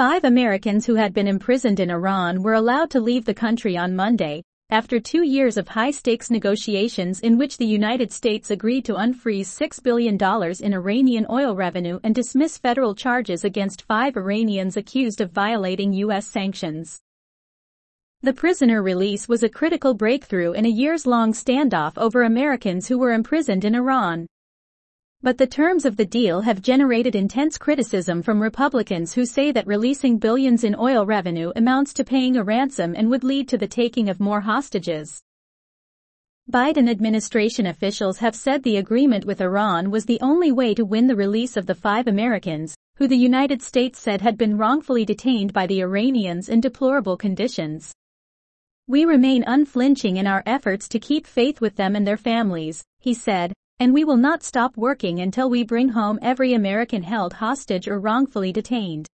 Five Americans who had been imprisoned in Iran were allowed to leave the country on Monday, after two years of high-stakes negotiations in which the United States agreed to unfreeze $6 billion in Iranian oil revenue and dismiss federal charges against five Iranians accused of violating U.S. sanctions. The prisoner release was a critical breakthrough in a years-long standoff over Americans who were imprisoned in Iran. But the terms of the deal have generated intense criticism from Republicans who say that releasing billions in oil revenue amounts to paying a ransom and would lead to the taking of more hostages. Biden administration officials have said the agreement with Iran was the only way to win the release of the five Americans, who the United States said had been wrongfully detained by the Iranians in deplorable conditions. We remain unflinching in our efforts to keep faith with them and their families, he said, and we will not stop working until we bring home every American held hostage or wrongfully detained.